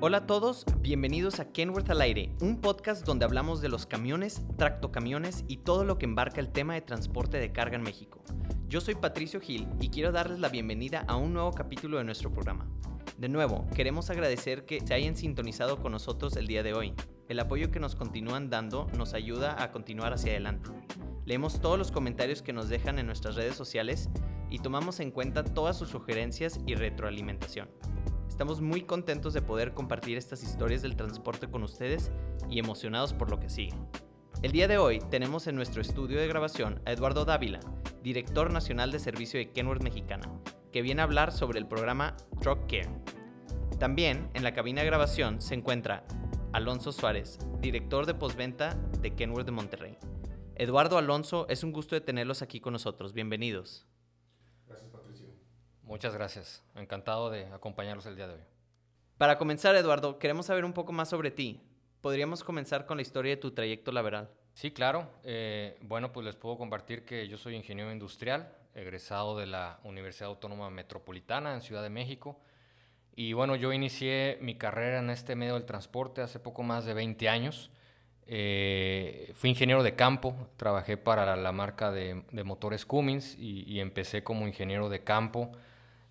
Hola a todos, bienvenidos a Kenworth al aire, un podcast donde hablamos de los camiones, tractocamiones y todo lo que embarca el tema de transporte de carga en México. Yo soy Patricio Gil y quiero darles la bienvenida a un nuevo capítulo de nuestro programa. De nuevo, queremos agradecer que se hayan sintonizado con nosotros el día de hoy. El apoyo que nos continúan dando nos ayuda a continuar hacia adelante. Leemos todos los comentarios que nos dejan en nuestras redes sociales y tomamos en cuenta todas sus sugerencias y retroalimentación. Estamos muy contentos de poder compartir estas historias del transporte con ustedes y emocionados por lo que sigue. El día de hoy tenemos en nuestro estudio de grabación a Eduardo Dávila, director nacional de servicio de Kenworth Mexicana, que viene a hablar sobre el programa Truck Care. También en la cabina de grabación se encuentra Alonso Suárez, director de postventa de Kenworth de Monterrey. Eduardo Alonso, es un gusto de tenerlos aquí con nosotros. Bienvenidos. Muchas gracias. Encantado de acompañarlos el día de hoy. Para comenzar, Eduardo, queremos saber un poco más sobre ti. ¿Podríamos comenzar con la historia de tu trayecto laboral? Sí, claro. Eh, bueno, pues les puedo compartir que yo soy ingeniero industrial, egresado de la Universidad Autónoma Metropolitana en Ciudad de México. Y bueno, yo inicié mi carrera en este medio del transporte hace poco más de 20 años. Eh, fui ingeniero de campo, trabajé para la, marca de, motores Cummins y, y, empecé como ingeniero de campo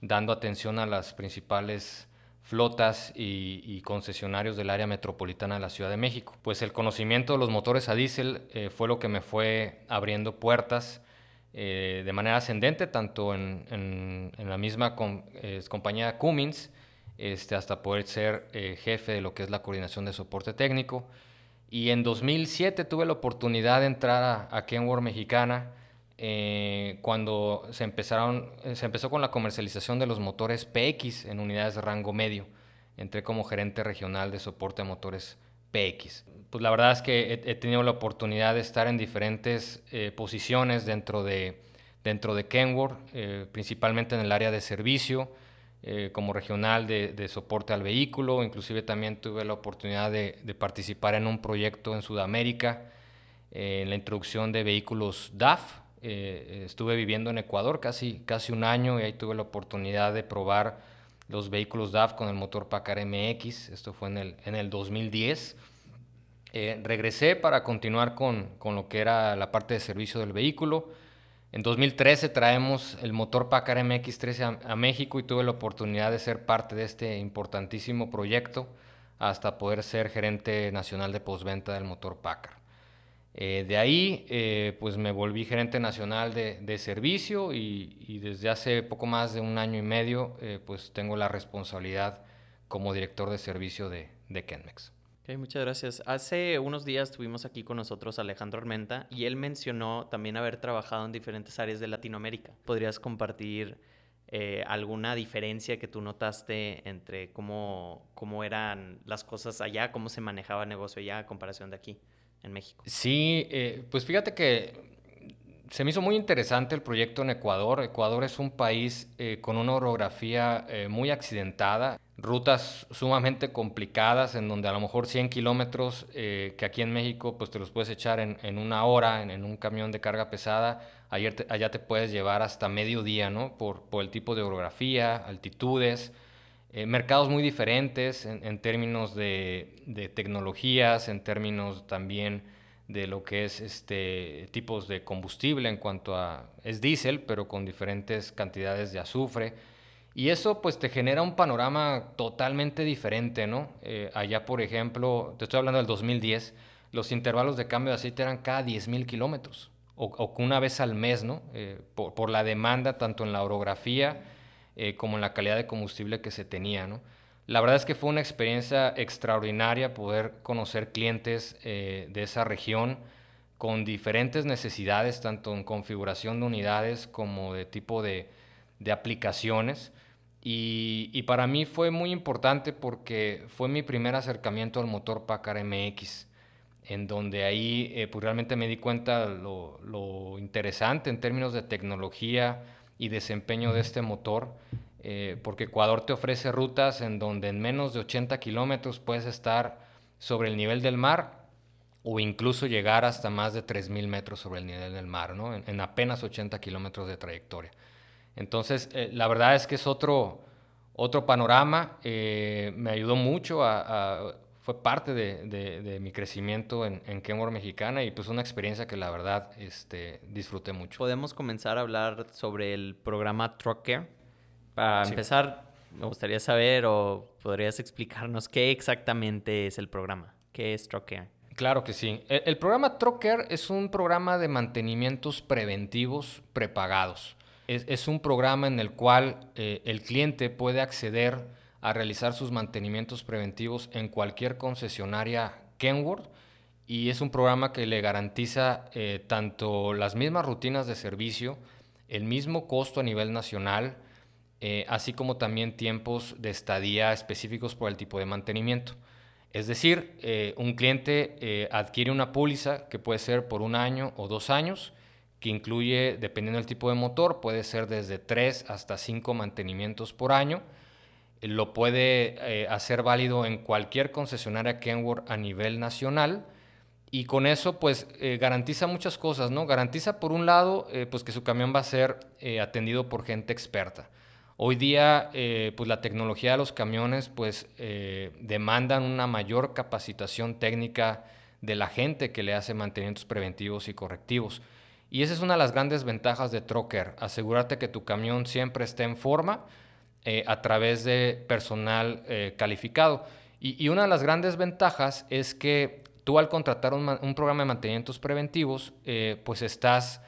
dando atención a las principales flotas y, concesionarios del área metropolitana de la Ciudad de México. Pues el conocimiento de los motores a diésel eh, fue lo que me fue abriendo puertas eh, de manera ascendente, tanto en, la misma compañía Cummins, este, hasta poder ser eh, jefe de lo que es la coordinación de soporte técnico. Y en 2007 tuve la oportunidad de entrar a Kenworth Mexicana, eh, cuando se, empezaron, eh, se empezó con la comercialización de los motores PX en unidades de rango medio. Entré como gerente regional de soporte a motores PX. Pues la verdad es que he, tenido la oportunidad de estar en diferentes eh, posiciones dentro de, dentro de Kenworth, principalmente en el área de servicio, como regional de, soporte al vehículo. Inclusive también tuve la oportunidad de, de participar en un proyecto en Sudamérica, en la introducción de vehículos DAF, eh, estuve viviendo en Ecuador casi, casi un año y ahí tuve la oportunidad de probar los vehículos DAF con el motor Packard MX. Esto fue en el, en el 2010. Eh, regresé para continuar con, con, lo que era la parte de servicio del vehículo. En 2013 traemos el motor Packard MX13 a, México y tuve la oportunidad de ser parte de este importantísimo proyecto hasta poder ser gerente nacional de postventa del motor Packard. Eh, de ahí, eh, pues me volví gerente nacional de, servicio y, desde hace poco más de un año y medio, eh, pues tengo la responsabilidad como director de servicio de, de Kenmex. muchas gracias. Hace unos días tuvimos aquí con nosotros a Alejandro Armenta y él mencionó también haber trabajado en diferentes áreas de Latinoamérica. ¿Podrías compartir alguna diferencia que tú notaste entre cómo, cómo eran las cosas allá, cómo se manejaba el negocio allá a comparación de aquí? En México. Sí, eh, pues fíjate que se me hizo muy interesante el proyecto en Ecuador. Ecuador es un país eh, con una orografía eh, muy accidentada, rutas sumamente complicadas en donde a lo mejor 100 kilómetros que aquí en México pues te los puedes echar en, una hora en, un camión de carga pesada. Ayer allá te puedes llevar hasta medio día, ¿no? Por, por el tipo de orografía, altitudes. Eh, mercados muy diferentes en, términos de, tecnologías, en términos también de lo que es este tipos de combustible en cuanto a es diésel, pero con diferentes cantidades de azufre. Y eso pues te genera un panorama totalmente diferente, ¿no? Eh, allá, por ejemplo, te estoy hablando del 2010, los intervalos de cambio de aceite eran cada 10.000 kilómetros, o, una vez al mes, ¿no? Eh, por, por, la demanda, tanto en la orografía, eh, como en la calidad de combustible que se tenía. ¿no? La verdad es que fue una experiencia extraordinaria poder conocer clientes eh, de esa región con diferentes necesidades, tanto en configuración de unidades como de tipo de, de aplicaciones. Y, y, para mí fue muy importante porque fue mi primer acercamiento al motor Packard MX, en donde ahí eh, pues realmente me di cuenta lo, lo interesante en términos de tecnología, y desempeño de este motor, eh, porque Ecuador te ofrece rutas en donde en menos de 80 kilómetros puedes estar sobre el nivel del mar o incluso llegar hasta más de 3.000 metros sobre el nivel del mar, ¿no? en, apenas 80 kilómetros de trayectoria. Entonces, eh, la verdad es que es otro, otro panorama, eh, me ayudó mucho a, fue parte de, mi crecimiento en, en Kenworth Mexicana y pues una experiencia que la verdad este, disfruté mucho. Podemos comenzar a hablar sobre el programa Truck Care. Para empezar, me gustaría saber o podrías explicarnos qué exactamente es el programa. ¿Qué es Truck Care? Claro que sí. El, programa Truck Care es un programa de mantenimientos preventivos prepagados. Es, un programa en el cual eh, el cliente puede acceder a realizar sus mantenimientos preventivos en cualquier concesionaria Kenworth y es un programa que le garantiza eh, tanto las mismas rutinas de servicio, el mismo costo a nivel nacional, eh, así como también tiempos de estadía específicos por el tipo de mantenimiento. Es decir, un cliente adquiere una póliza que puede ser por un año o dos años que incluye, dependiendo del tipo de motor, puede ser desde 3 hasta 5 mantenimientos por año. Lo puede eh, hacer válido en cualquier concesionaria Kenworth a nivel nacional y con eso pues eh, garantiza muchas cosas, ¿no? Garantiza por un lado eh, pues que su camión va a ser atendido por gente experta. Hoy día pues la tecnología de los camiones pues demandan una mayor capacitación técnica de la gente que le hace mantenimientos preventivos y correctivos. Y esa es una de las grandes ventajas de Trocker, asegurarte que tu camión siempre esté en forma eh, a través de personal eh, calificado. Y, una de las grandes ventajas es que tú al contratar un, programa de mantenimientos preventivos, eh, pues estás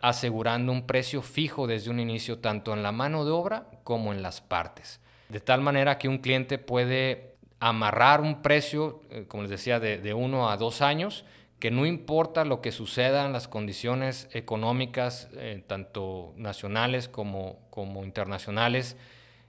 asegurando un precio fijo desde un inicio, tanto en la mano de obra como en las partes. De tal manera que un cliente puede amarrar un precio, como les decía, de, uno a dos años que no importa lo que suceda en las condiciones económicas, tanto nacionales como, como internacionales,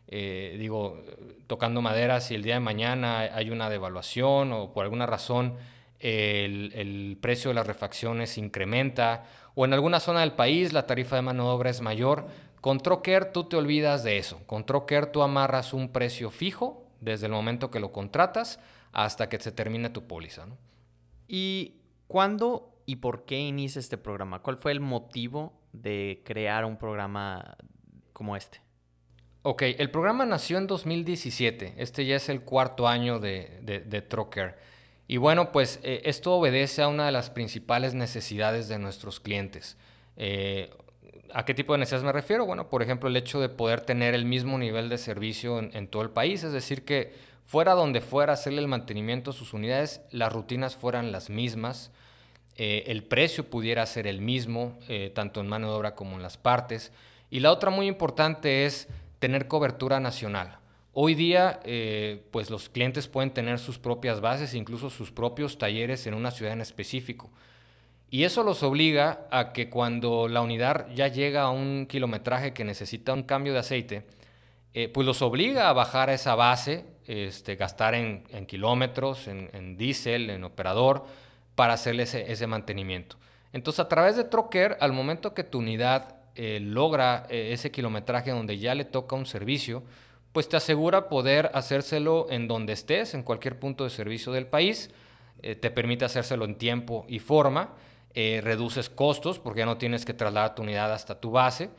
eh, digo, tocando madera, si el día de mañana hay una devaluación o por alguna razón el, precio de las refacciones incrementa o en alguna zona del país la tarifa de mano de obra es mayor, con Trocker tú te olvidas de eso. Con Trocker tú amarras un precio fijo desde el momento que lo contratas hasta que se termine tu póliza. Y ¿Cuándo y por qué inicia este programa? ¿Cuál fue el motivo de crear un programa como este? Ok, el programa nació en 2017. Este ya es el cuarto año de, de, Trocker. Y bueno, pues eh, esto obedece a una de las principales necesidades de nuestros clientes. Eh, ¿A qué tipo de necesidades me refiero? Bueno, por ejemplo, el hecho de poder tener el mismo nivel de servicio en, en todo el país, es decir, que fuera donde fuera hacerle el mantenimiento a sus unidades, las rutinas fueran las mismas, eh, el precio pudiera ser el mismo, eh, tanto en mano de obra como en las partes. Y la otra muy importante es tener cobertura nacional. Hoy día, eh, pues los clientes pueden tener sus propias bases, incluso sus propios talleres en una ciudad en específico. Y eso los obliga a que cuando la unidad ya llega a un kilometraje que necesita un cambio de aceite, pues los obliga a bajar a esa base este, gastar en, kilómetros, en, diésel, en operador, para hacerle ese, mantenimiento. Entonces, a través de Trocker, al momento que tu unidad eh, logra eh, ese kilometraje donde ya le toca un servicio, pues te asegura poder hacérselo en donde estés, en cualquier punto de servicio del país, eh, te permite hacérselo en tiempo y forma, reduces costos porque ya no tienes que trasladar tu unidad hasta tu base,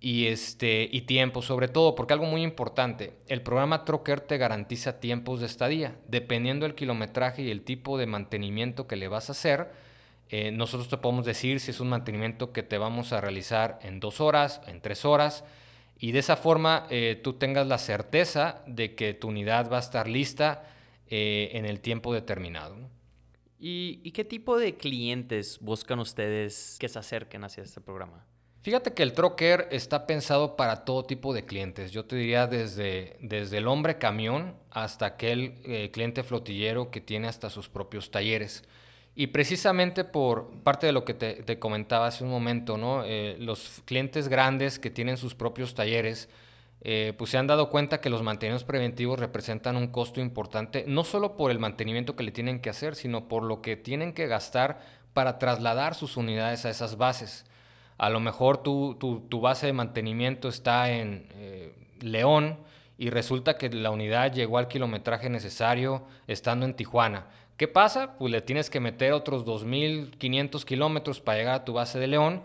y, este, y tiempo, sobre todo, porque algo muy importante, el programa Trocker te garantiza tiempos de estadía. Dependiendo del kilometraje y el tipo de mantenimiento que le vas a hacer, eh, nosotros te podemos decir si es un mantenimiento que te vamos a realizar en dos horas, en tres horas, y de esa forma eh, tú tengas la certeza de que tu unidad va a estar lista eh, en el tiempo determinado. ¿Y, ¿Y qué tipo de clientes buscan ustedes que se acerquen hacia este programa? Fíjate que el Trocker está pensado para todo tipo de clientes. Yo te diría desde, desde el hombre camión hasta aquel eh, cliente flotillero que tiene hasta sus propios talleres. Y precisamente por parte de lo que te, comentaba hace un momento, ¿no? Eh, los clientes grandes que tienen sus propios talleres, eh, pues se han dado cuenta que los mantenimientos preventivos representan un costo importante, no solo por el mantenimiento que le tienen que hacer, sino por lo que tienen que gastar para trasladar sus unidades a esas bases. A lo mejor tu, base de mantenimiento está en eh, León y resulta que la unidad llegó al kilometraje necesario estando en Tijuana. ¿Qué pasa? Pues le tienes que meter otros 2.500 kilómetros para llegar a tu base de León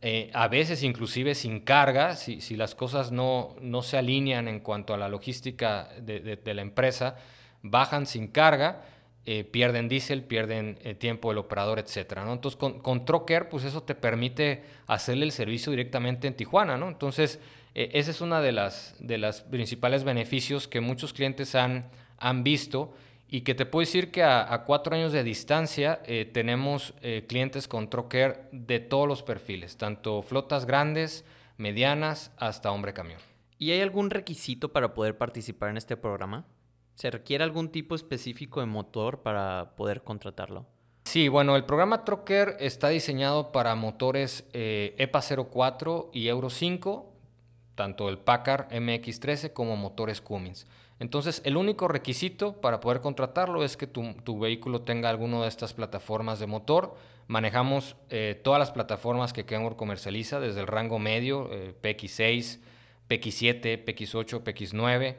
eh, a veces inclusive sin carga, si, las cosas no, no, se alinean en cuanto a la logística de, la empresa, bajan sin carga, eh, pierden diésel, pierden eh, tiempo del operador, etc. Entonces con, con, Trocker, pues eso te permite hacerle el servicio directamente en Tijuana. ¿no? Entonces ese es uno de los de las principales beneficios que muchos clientes han, han visto y que te puedo decir que a, cuatro años de distancia eh, tenemos eh, clientes con Trocker de todos los perfiles, tanto flotas grandes, medianas, hasta hombre camión. ¿Y hay algún requisito para poder participar en este programa? ¿Se requiere algún tipo específico de motor para poder contratarlo? Sí, bueno, el programa Trocker está diseñado para motores eh, EPA 04 y Euro 5, tanto el Packard MX13 como motores Cummins. Entonces, el único requisito para poder contratarlo es que tu, vehículo tenga alguna de estas plataformas de motor. Manejamos eh, todas las plataformas que Kenworth comercializa, desde el rango medio, eh, PX6, PX7, PX8, PX9,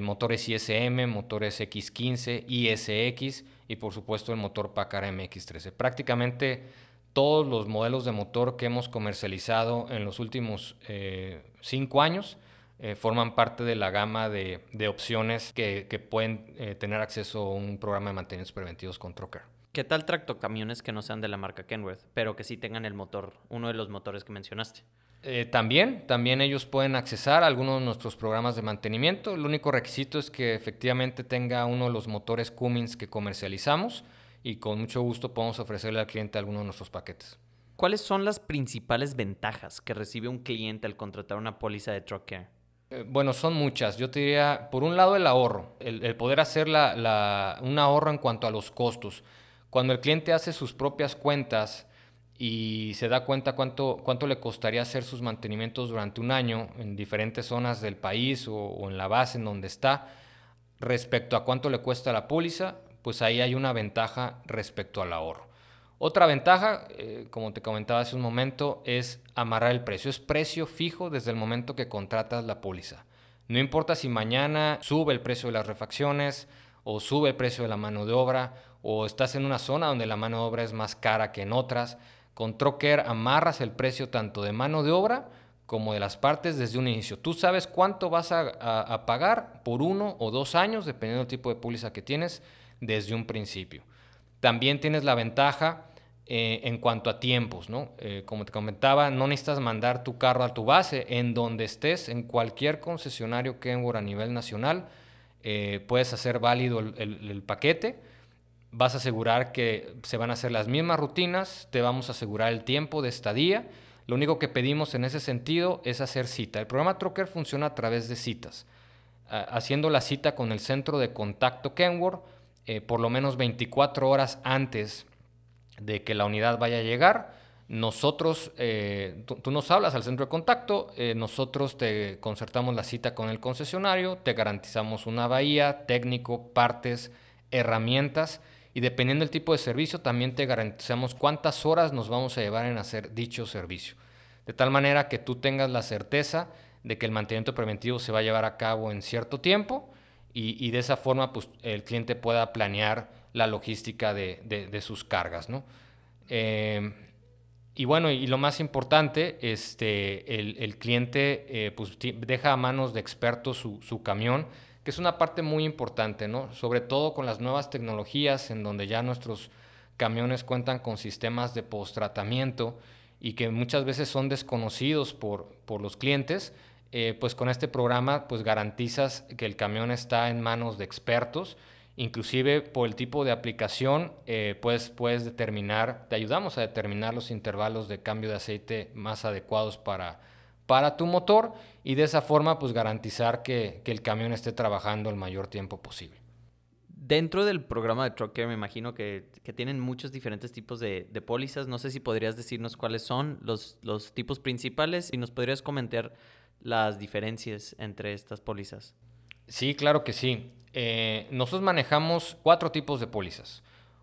motores ISM, motores X15, ISX y por supuesto el motor Packard MX13. Prácticamente todos los modelos de motor que hemos comercializado en los últimos eh, cinco años eh, forman parte de la gama de, opciones que, pueden eh, tener acceso a un programa de mantenimientos preventivos con Trocker. ¿Qué tal tractocamiones que no sean de la marca Kenworth, pero que sí tengan el motor, uno de los motores que mencionaste? Eh, también, también ellos pueden accesar a algunos de nuestros programas de mantenimiento. El único requisito es que efectivamente tenga uno de los motores Cummins que comercializamos y con mucho gusto podemos ofrecerle al cliente alguno de nuestros paquetes. ¿Cuáles son las principales ventajas que recibe un cliente al contratar una póliza de Truck eh, bueno, son muchas. Yo te diría, por un lado, el ahorro, el, poder hacer un ahorro en cuanto a los costos. Cuando el cliente hace sus propias cuentas y se da cuenta cuánto, cuánto le costaría hacer sus mantenimientos durante un año en diferentes zonas del país o, o en la base en donde está, respecto a cuánto le cuesta la póliza, pues ahí hay una ventaja respecto al ahorro. Otra ventaja, eh, como te comentaba hace un momento, es amarrar el precio. Es precio fijo desde el momento que contratas la póliza. No importa si mañana sube el precio de las refacciones o sube el precio de la mano de obra o estás en una zona donde la mano de obra es más cara que en otras. Con Trocker amarras el precio tanto de mano de obra como de las partes desde un inicio. Tú sabes cuánto vas a, a pagar por uno o dos años, dependiendo del tipo de póliza que tienes, desde un principio. También tienes la ventaja eh, en cuanto a tiempos, ¿no? Eh, como te comentaba, no necesitas mandar tu carro a tu base, en donde estés, en cualquier concesionario Kenworth a nivel nacional, eh, puedes hacer válido el, paquete, vas a asegurar que se van a hacer las mismas rutinas, te vamos a asegurar el tiempo de estadía, lo único que pedimos en ese sentido es hacer cita. El programa Trocker funciona a través de citas, haciendo la cita con el centro de contacto Kenworth, por lo menos 24 horas antes de que la unidad vaya a llegar. Nosotros, eh, tú, nos hablas al centro de contacto, eh, nosotros te concertamos la cita con el concesionario, te garantizamos una bahía, técnico, partes, herramientas y dependiendo del tipo de servicio también te garantizamos cuántas horas nos vamos a llevar en hacer dicho servicio. De tal manera que tú tengas la certeza de que el mantenimiento preventivo se va a llevar a cabo en cierto tiempo y, de esa forma pues, el cliente pueda planear la logística de, sus cargas. ¿no? Eh, y bueno, y lo más importante, este, el, cliente eh, pues, deja a manos de expertos su, camión, que es una parte muy importante, ¿no? sobre todo con las nuevas tecnologías en donde ya nuestros camiones cuentan con sistemas de post-tratamiento y que muchas veces son desconocidos por, por los clientes, eh, pues con este programa pues garantizas que el camión está en manos de expertos Inclusive por el tipo de aplicación, eh, pues puedes determinar, te ayudamos a determinar los intervalos de cambio de aceite más adecuados para, para tu motor y de esa forma pues garantizar que, el camión esté trabajando el mayor tiempo posible. Dentro del programa de Trucker me imagino que, tienen muchos diferentes tipos de, pólizas. No sé si podrías decirnos cuáles son los, los tipos principales y nos podrías comentar las diferencias entre estas pólizas. Sí, claro que sí. Eh, nosotros manejamos cuatro tipos de pólizas.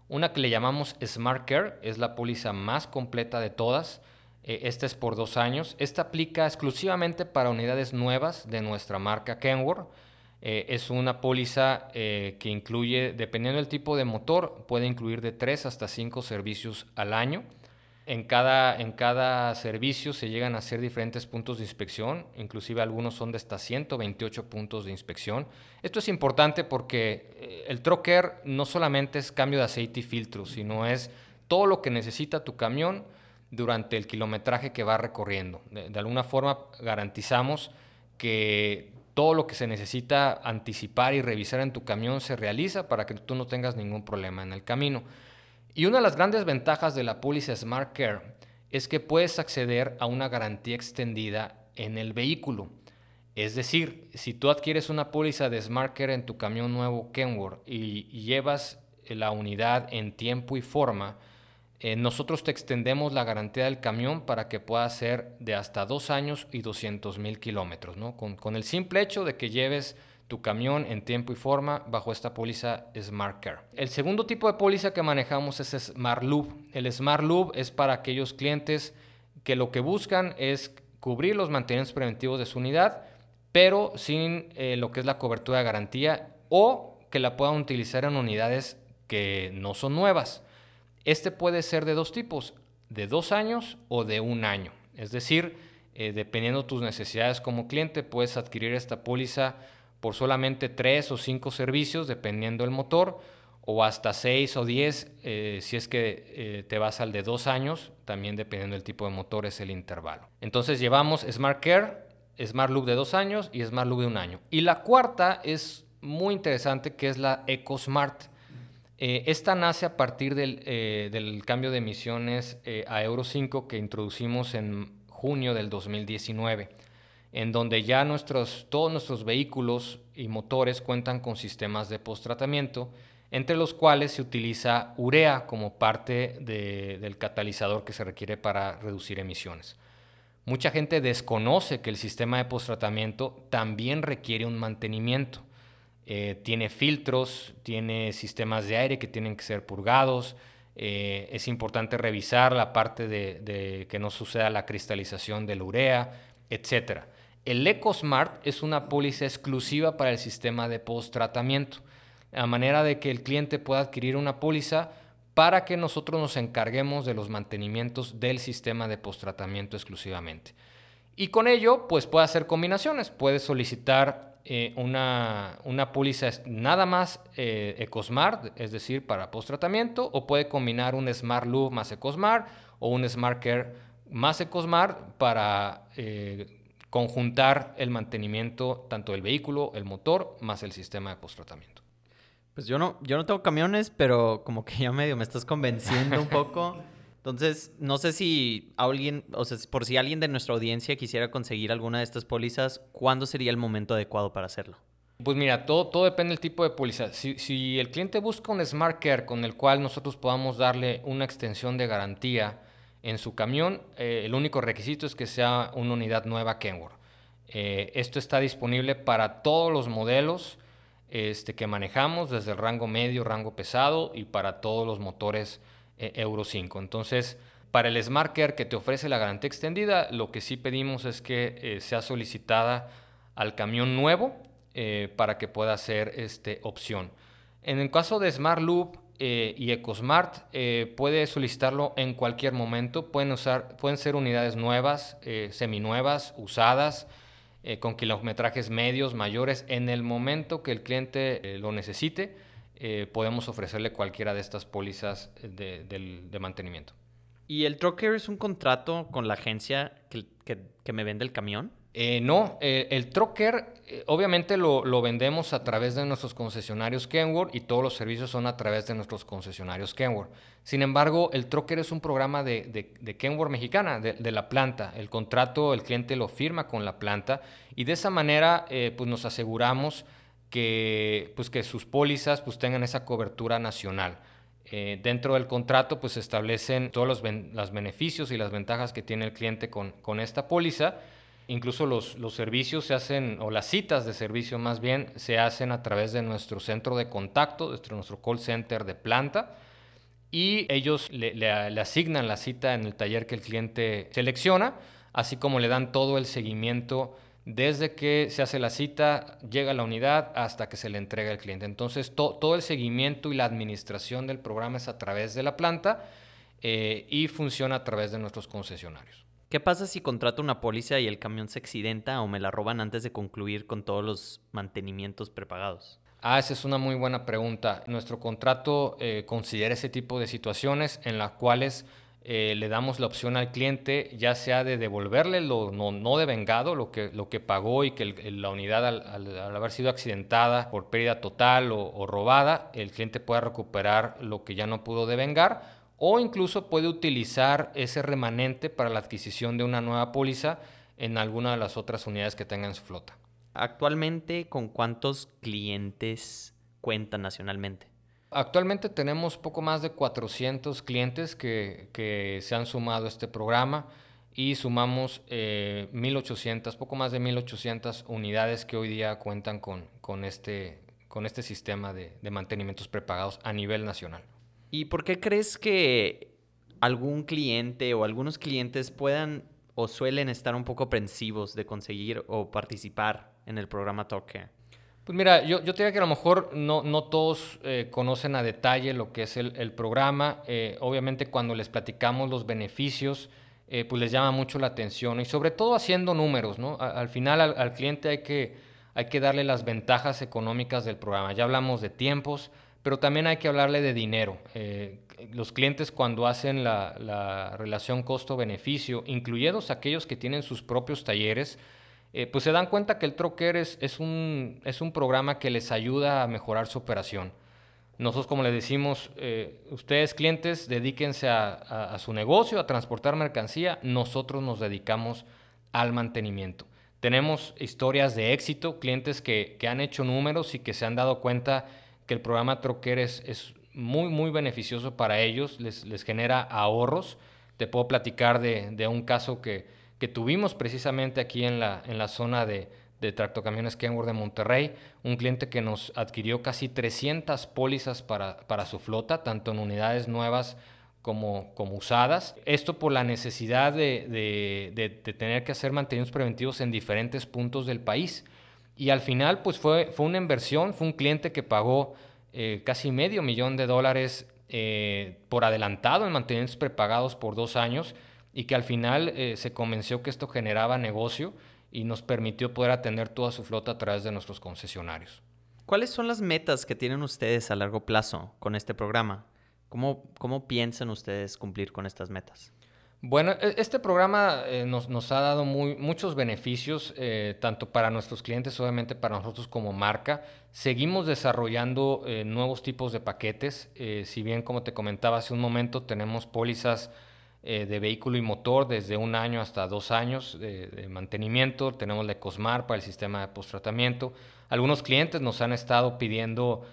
Una que le llamamos Smart Care, es la póliza más completa de todas. Eh, esta es por dos años. Esta aplica exclusivamente para unidades nuevas de nuestra marca Kenworth. Eh, es una póliza que incluye, dependiendo del tipo de motor, puede incluir de tres hasta cinco servicios al año. En cada, en cada servicio se llegan a hacer diferentes puntos de inspección, inclusive algunos son de hasta 128 puntos de inspección. Esto es importante porque eh, el troquer no solamente es cambio de aceite y filtro, sino es todo lo que necesita tu camión durante el kilometraje que va recorriendo. De, de alguna forma garantizamos que todo lo que se necesita anticipar y revisar en tu camión se realiza para que tú no tengas ningún problema en el camino. Y una de las grandes ventajas de la póliza Smart Care es que puedes acceder a una garantía extendida en el vehículo. Es decir, si tú adquieres una póliza de Smart Care en tu camión nuevo Kenworth y, llevas la unidad en tiempo y forma, eh, nosotros te extendemos la garantía del camión para que pueda ser de hasta dos años y 200 mil kilómetros, ¿no? Con, con el simple hecho de que lleves tu camión en tiempo y forma bajo esta póliza Smart Care. El segundo tipo de póliza que manejamos es Smart Loop. El Smart Loop es para aquellos clientes que lo que buscan es cubrir los mantenimientos preventivos de su unidad, pero sin eh, lo que es la cobertura de garantía o que la puedan utilizar en unidades que no son nuevas. Este puede ser de dos tipos, de dos años o de un año. Es decir, eh, dependiendo de tus necesidades como cliente, puedes adquirir esta póliza por solamente tres o cinco servicios, dependiendo del motor, o hasta seis o diez eh, si es que eh, te vas al de dos años, también dependiendo del tipo de motor es el intervalo. Entonces llevamos Smart Care, Smart Loop de dos años y Smart Loop de un año. Y la cuarta es muy interesante, que es la EcoSmart. Eh, esta nace a partir del, del cambio de emisiones a Euro 5 que introducimos en junio del 2019 en donde ya nuestros, todos nuestros vehículos y motores cuentan con sistemas de post-tratamiento, entre los cuales se utiliza urea como parte del catalizador que se requiere para reducir emisiones. Mucha gente desconoce que el sistema de post-tratamiento también requiere un mantenimiento. Eh, tiene filtros, tiene sistemas de aire que tienen que ser purgados. Eh, es importante revisar la parte de, de, que no suceda la cristalización de la urea, etcétera. El EcoSmart es una póliza exclusiva para el sistema de post-tratamiento, a manera de que el cliente pueda adquirir una póliza para que nosotros nos encarguemos de los mantenimientos del sistema de post-tratamiento exclusivamente. Y con ello, pues puede hacer combinaciones. Puede solicitar eh, una, una, póliza nada más eh, EcoSmart, es decir, para post-tratamiento, o puede combinar un Smart Loop más EcoSmart o un Smart Care más EcoSmart para eh, conjuntar el mantenimiento tanto del vehículo, el motor, más el sistema de post-tratamiento. Pues yo no, yo no tengo camiones, pero como que ya medio me estás convenciendo un poco. Entonces, no sé si alguien, o sea, por si alguien de nuestra audiencia quisiera conseguir alguna de estas pólizas, ¿cuándo sería el momento adecuado para hacerlo? Pues mira, todo, todo depende del tipo de póliza. Si, si el cliente busca un Smart Care con el cual nosotros podamos darle una extensión de garantía, en su camión, eh, el único requisito es que sea una unidad nueva Kenworth. Eh, esto está disponible para todos los modelos este, que manejamos, desde el rango medio, rango pesado y para todos los motores eh, Euro 5. Entonces, para el Smart que te ofrece la garantía extendida, lo que sí pedimos es que sea solicitada al camión nuevo para que pueda ser este, opción. En el caso de Smart Loop, eh, y EcoSmart eh, puede solicitarlo en cualquier momento. Pueden, usar, pueden ser unidades nuevas, eh, seminuevas, usadas, con kilometrajes medios, mayores. En el momento que el cliente lo necesite, podemos ofrecerle cualquiera de estas pólizas de, mantenimiento. ¿Y el Trucker es un contrato con la agencia que me vende el camión? Eh, no, eh, el Trocker eh, obviamente lo, vendemos a través de nuestros concesionarios Kenworth y todos los servicios son a través de nuestros concesionarios Kenworth. Sin embargo, el Trocker es un programa de, de, Kenworth mexicana, de, la planta. El contrato el cliente lo firma con la planta y de esa manera pues nos aseguramos que, pues que sus pólizas pues tengan esa cobertura nacional. dentro del contrato pues se establecen todos los, beneficios y las ventajas que tiene el cliente con, con esta póliza Incluso los, los, servicios se hacen, o las citas de servicio más bien, se hacen a través de nuestro centro de contacto, nuestro call center de planta, y ellos le, le, asignan la cita en el taller que el cliente selecciona, así como le dan todo el seguimiento desde que se hace la cita, llega a la unidad hasta que se le entrega al cliente. Entonces, todo el seguimiento y la administración del programa es a través de la planta eh, y funciona a través de nuestros concesionarios. ¿Qué pasa si contrato una póliza y el camión se accidenta o me la roban antes de concluir con todos los mantenimientos prepagados? Ah, esa es una muy buena pregunta. Nuestro contrato eh, considera ese tipo de situaciones en las cuales eh, le damos la opción al cliente ya sea de devolverle lo no, devengado, lo que, pagó y que la unidad al, haber sido accidentada por pérdida total o robada, el cliente pueda recuperar lo que ya no pudo devengar o incluso puede utilizar ese remanente para la adquisición de una nueva póliza en alguna de las otras unidades que tenga en su flota. Actualmente, ¿con cuántos clientes cuentan nacionalmente? Actualmente tenemos poco más de 400 clientes que, se han sumado a este programa y sumamos 1.800, eh, poco más de 1.800 unidades que hoy día cuentan con, con, este, con este sistema de, de mantenimientos prepagados a nivel nacional. ¿Y por qué crees que algún cliente o algunos clientes puedan o suelen estar un poco aprensivos de conseguir o participar en el programa Toque? Pues mira, yo, yo diría que a lo mejor no, no todos eh, conocen a detalle lo que es el, programa. Eh, obviamente cuando les platicamos los beneficios, eh, pues les llama mucho la atención y sobre todo haciendo números, ¿no? al final al, al, cliente hay que, hay que darle las ventajas económicas del programa. Ya hablamos de tiempos, pero también hay que hablarle de dinero. Eh, los clientes cuando hacen la, relación costo-beneficio, incluidos aquellos que tienen sus propios talleres, eh, pues se dan cuenta que el Trocker es, es, un, es un programa que les ayuda a mejorar su operación. Nosotros, como les decimos, eh, ustedes clientes, dedíquense a, su negocio, a transportar mercancía, nosotros nos dedicamos al mantenimiento. Tenemos historias de éxito, clientes que, que han hecho números y que se han dado cuenta que el programa Troquer es, muy, muy beneficioso para ellos, les, les genera ahorros. Te puedo platicar de, un caso que, que, tuvimos precisamente aquí en la, en la zona de, de Tractocamiones Kenworth de Monterrey, un cliente que nos adquirió casi 300 pólizas para, para su flota, tanto en unidades nuevas como, como usadas. Esto por la necesidad de, de, de, tener que hacer mantenimientos preventivos en diferentes puntos del país. Y al final, pues fue, fue una inversión, fue un cliente que pagó eh, casi medio millón de dólares eh, por adelantado en mantenimientos prepagados por dos años y que al final eh, se convenció que esto generaba negocio y nos permitió poder atender toda su flota a través de nuestros concesionarios. ¿Cuáles son las metas que tienen ustedes a largo plazo con este programa? ¿Cómo, cómo piensan ustedes cumplir con estas metas? Bueno, e, este programa eh, nos, ha dado muchos beneficios, eh, tanto para nuestros clientes, obviamente para nosotros como marca. Seguimos desarrollando eh, nuevos tipos de paquetes. si bien, como te comentaba hace un momento, tenemos pólizas de vehículo y motor desde un año hasta dos años de, mantenimiento. Tenemos la Ecosmar para el sistema de post-tratamiento. Algunos clientes nos han estado pidiendo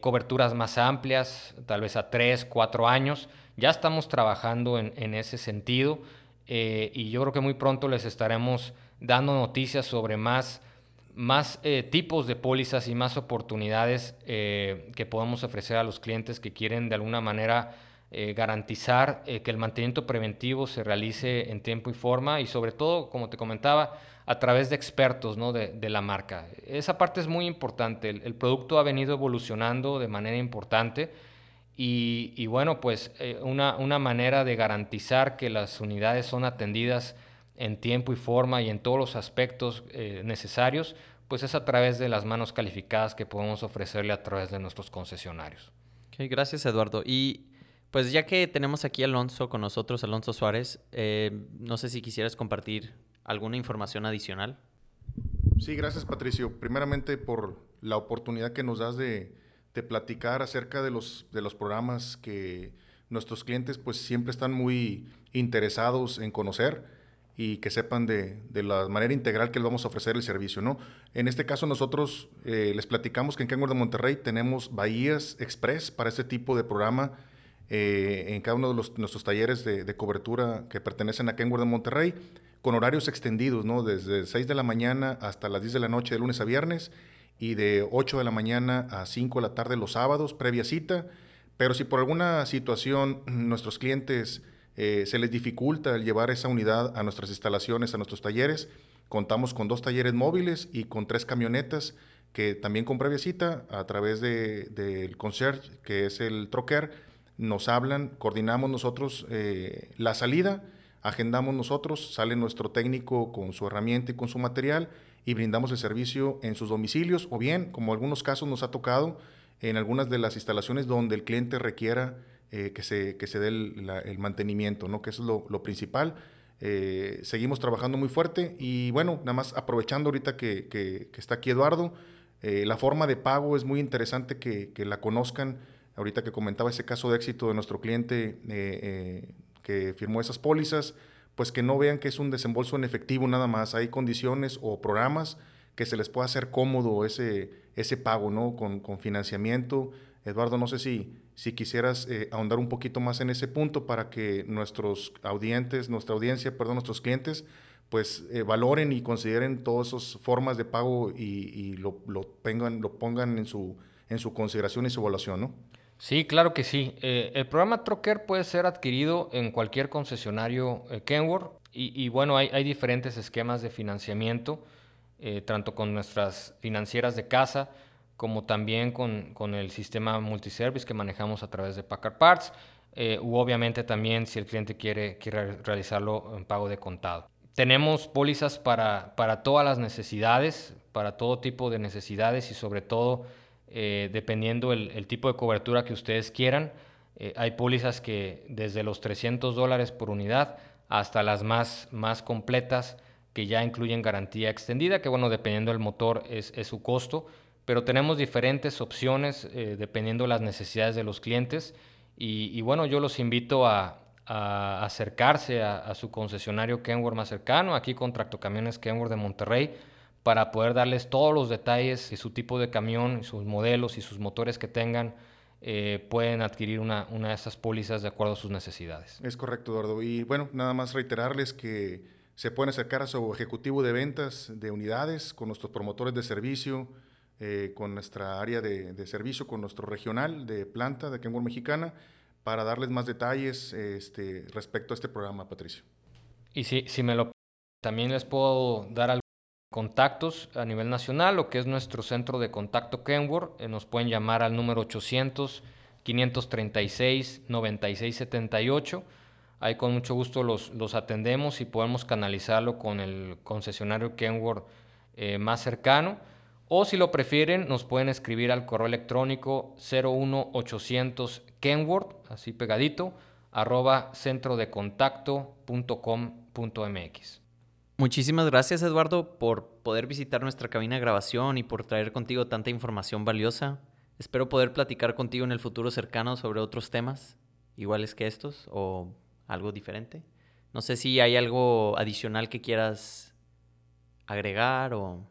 coberturas más amplias, tal vez a tres, cuatro años. Ya estamos trabajando en, ese sentido eh, y yo creo que muy pronto les estaremos dando noticias sobre más, más eh, tipos de pólizas y más oportunidades eh, que podemos ofrecer a los clientes que quieren de alguna manera garantizar que el mantenimiento preventivo se realice en tiempo y forma y sobre todo, como te comentaba, a través de expertos ¿no? de, la marca. Esa parte es muy importante. el producto ha venido evolucionando de manera importante y, bueno, pues eh, una, una, manera de garantizar que las unidades son atendidas en tiempo y forma y en todos los aspectos eh, necesarios, pues es a través de las manos calificadas que podemos ofrecerle a través de nuestros concesionarios. gracias Eduardo. Y pues ya que tenemos aquí a Alonso con nosotros, Alonso Suárez, eh, no sé si quisieras compartir alguna información adicional. Sí, gracias Patricio. Primeramente por la oportunidad que nos das de de platicar acerca de los, de los programas que nuestros clientes pues siempre están muy interesados en conocer y que sepan de, de la manera integral que les vamos a ofrecer el servicio, ¿no? En este caso nosotros eh, les platicamos que en Kenworth de Monterrey tenemos bahías express para este tipo de programa eh, en cada uno de los, nuestros talleres de, cobertura que pertenecen a Kenworth de Monterrey con horarios extendidos, ¿no? Desde 6 de la mañana hasta las 10 de la noche de lunes a viernes y de 8 de la mañana a 5 de la tarde los sábados, previa cita. Pero si por alguna situación nuestros clientes eh, se les dificulta el llevar esa unidad a nuestras instalaciones, a nuestros talleres, contamos con dos talleres móviles y con tres camionetas que también con previa cita a través del concierge, que es el troquer, nos hablan, coordinamos nosotros eh, la salida, agendamos nosotros, sale nuestro técnico con su herramienta y con su material y brindamos el servicio en sus domicilios o bien, como algunos casos nos ha tocado, en algunas de las instalaciones donde el cliente requiera eh, que, se, que se dé el, mantenimiento, ¿no? que es lo, lo principal. Eh, seguimos trabajando muy fuerte y bueno, nada más aprovechando ahorita que, que, está aquí Eduardo, eh, la forma de pago es muy interesante que, que, la conozcan. Ahorita que comentaba ese caso de éxito de nuestro cliente que firmó esas pólizas, pues que no vean que es un desembolso en efectivo nada más. Hay condiciones o programas que se les pueda hacer cómodo ese, ese pago, ¿no? Con, con financiamiento. Eduardo, no sé si, si quisieras eh, ahondar un poquito más en ese punto para que nuestros audientes, nuestra audiencia, perdón, nuestros clientes, pues eh, valoren y consideren todas esas formas de pago y, lo, lo, pongan, lo pongan en su, en su consideración y su evaluación, ¿no? Sí, claro que sí. Eh, el programa Trocker puede ser adquirido en cualquier concesionario Kenworth y, bueno, hay, diferentes esquemas de financiamiento, tanto con nuestras financieras de casa, como también con, con, el sistema multiservice que manejamos a través de Packard Parts, eh, u obviamente también si el cliente quiere, quiere realizarlo en pago de contado. Tenemos pólizas para, para todas las necesidades, para todo tipo de necesidades y sobre todo eh, dependiendo el, tipo de cobertura que ustedes quieran. Eh, hay pólizas que desde los 300 dólares por unidad hasta las más, más completas que ya incluyen garantía extendida, que bueno, dependiendo del motor es, su costo pero tenemos diferentes opciones eh, dependiendo de las necesidades de los clientes. Y, bueno, yo los invito a, acercarse a, su concesionario Kenworth más cercano, aquí con Tractocamiones Kenworth de Monterrey, para poder darles todos los detalles de su tipo de camión, sus modelos y sus motores que tengan. Eh, pueden adquirir una, una de esas pólizas de acuerdo a sus necesidades. Es correcto, Eduardo. Y bueno, nada más reiterarles que se pueden acercar a su ejecutivo de ventas de unidades con nuestros promotores de servicio, eh, con nuestra área de, servicio, con nuestro regional de planta de Kenworth Mexicana, para darles más detalles este, respecto a este programa, Patricio. Y si, si me lo también les puedo dar contactos a nivel nacional, lo que es nuestro centro de contacto Kenworth, eh, nos pueden llamar al número 800 536 9678. Ahí con mucho gusto los, atendemos y podemos canalizarlo con el concesionario Kenworth eh, más cercano. O si lo prefieren, nos pueden escribir al correo electrónico 01800 Kenworth, así pegadito, arroba centrodecontacto.com.mx. Muchísimas gracias Eduardo por poder visitar nuestra cabina de grabación y por traer contigo tanta información valiosa. Espero poder platicar contigo en el futuro cercano sobre otros temas iguales que estos o algo diferente. No sé si hay algo adicional que quieras agregar o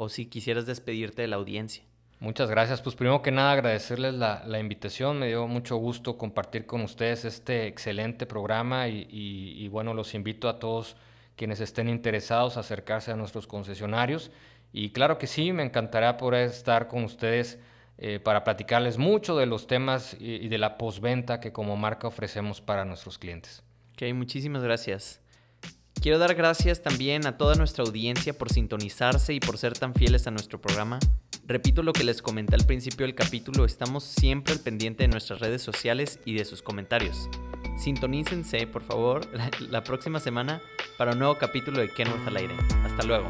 o si quisieras despedirte de la audiencia. Muchas gracias. Pues primero que nada agradecerles la, invitación. Me dio mucho gusto compartir con ustedes este excelente programa y, bueno, los invito a todos quienes estén interesados a acercarse a nuestros concesionarios. Y claro que sí, me encantará poder estar con ustedes eh, para platicarles mucho de los temas y, y de la postventa que como marca ofrecemos para nuestros clientes. Ok, muchísimas gracias. Quiero dar gracias también a toda nuestra audiencia por sintonizarse y por ser tan fieles a nuestro programa. Repito lo que les comenté al principio del capítulo, estamos siempre al pendiente de nuestras redes sociales y de sus comentarios. Sintonícense, por favor, la, próxima semana para un nuevo capítulo de Kenworth al aire. Hasta luego.